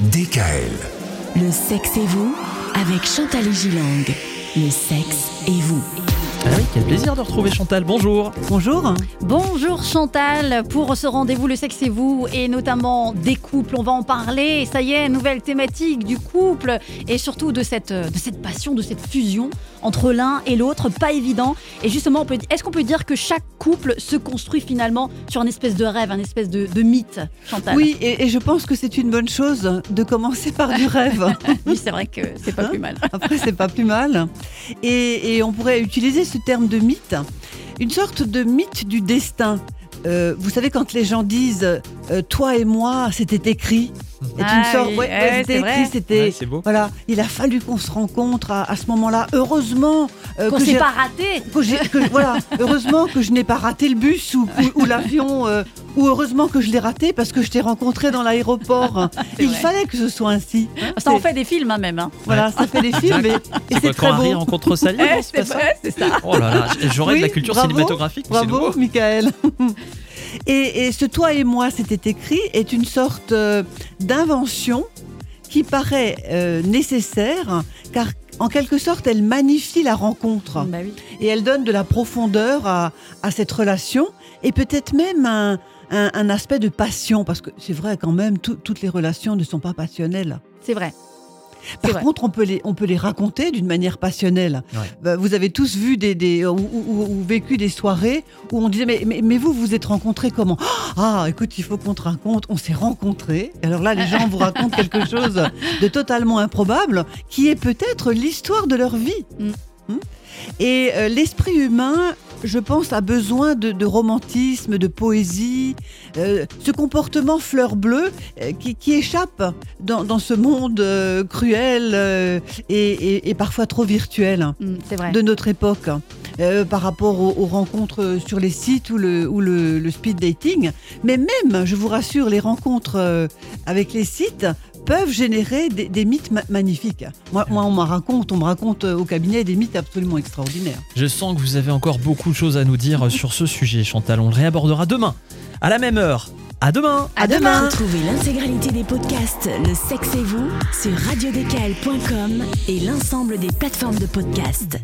DKL. Le sexe et vous avec Chantal Gilang. Le sexe et vous. Ah oui, quel plaisir de retrouver Chantal. Bonjour. Bonjour. Bonjour Chantal, pour ce rendez-vous Le sexe et vous, et notamment des couples, on va en parler. Ça y est, nouvelle thématique du couple, et surtout de cette, de cette passion, de cette fusion entre l'un et l'autre, pas évident. Et justement, est-ce qu'on peut dire que chaque couple se construit finalement sur un espèce de rêve, un espèce de, de mythe, Chantal? Oui, et, et je pense que c'est une bonne chose de commencer par du rêve. Oui, c'est vrai que c'est pas Hein? plus mal. Après, c'est pas plus mal. Et, et on pourrait utiliser ce terme de mythe, une sorte de mythe du destin. Euh, vous savez, quand les gens disent euh, toi et moi, c'était écrit. C'est Ah une sorte, oui, ouais, ouais, ouais, c'était. Ouais. Voilà, il a fallu qu'on se rencontre à, à ce moment-là. Heureusement euh, Qu'on que s'est j'ai- pas raté que voilà, heureusement que je n'ai pas raté le bus ou, ou- ou l'avion, euh, ou heureusement que je l'ai raté parce que je t'ai rencontré dans l'aéroport. Il vrai. fallait que ce soit ainsi. Ça en fait des films hein, même. hein. Voilà, ça fait des films et, et C'est très quand Harry beau. rencontre Sally Eh, c'est ça ouais, c'est ça. Oh là là, j'aurais de la culture bravo, cinématographique. Bravo. Michael. Et, et ce toi et moi, c'était écrit, est une sorte euh, d'invention qui paraît euh, nécessaire, car en quelque sorte, elle magnifie la rencontre Bah oui. et elle donne de la profondeur à, à cette relation et peut-être même un, un- un aspect de passion, parce que c'est vrai quand même, tout- toutes les relations ne sont pas passionnelles. C'est vrai. Par vrai. contre, on peut les, on peut les raconter d'une manière passionnelle. Ouais. Bah, Vous avez tous vu des, des ou, ou- ou vécu des soirées où on disait mais, mais, mais vous, vous êtes rencontrés comment? Ah, écoute, il faut qu'on te raconte. On s'est rencontrés. Alors là, les gens vous racontent quelque chose de totalement improbable qui est peut-être l'histoire de leur vie. Mm. Hmm? Et euh, l'esprit humain, je pense, a besoin de, de romantisme, de poésie, euh, ce comportement fleur bleue euh, qui, qui échappe dans, dans ce monde euh, cruel et, et- et parfois trop virtuel Mm, c'est vrai. de notre époque euh, par rapport aux, aux rencontres sur les sites ou le, ou le, le speed dating. Mais même, je vous rassure, les rencontres avec les sites peuvent générer des, des mythes ma- magnifiques. Moi, moi, on me raconte, on me raconte euh, au cabinet des mythes absolument extraordinaires. Je sens que vous avez encore beaucoup de choses à nous dire sur ce sujet, Chantal. On le réabordera demain, à la même heure. À demain À demain. Retrouvez l'intégralité des podcasts Le sexe et vous sur radiodkl.com et l'ensemble des plateformes de podcasts.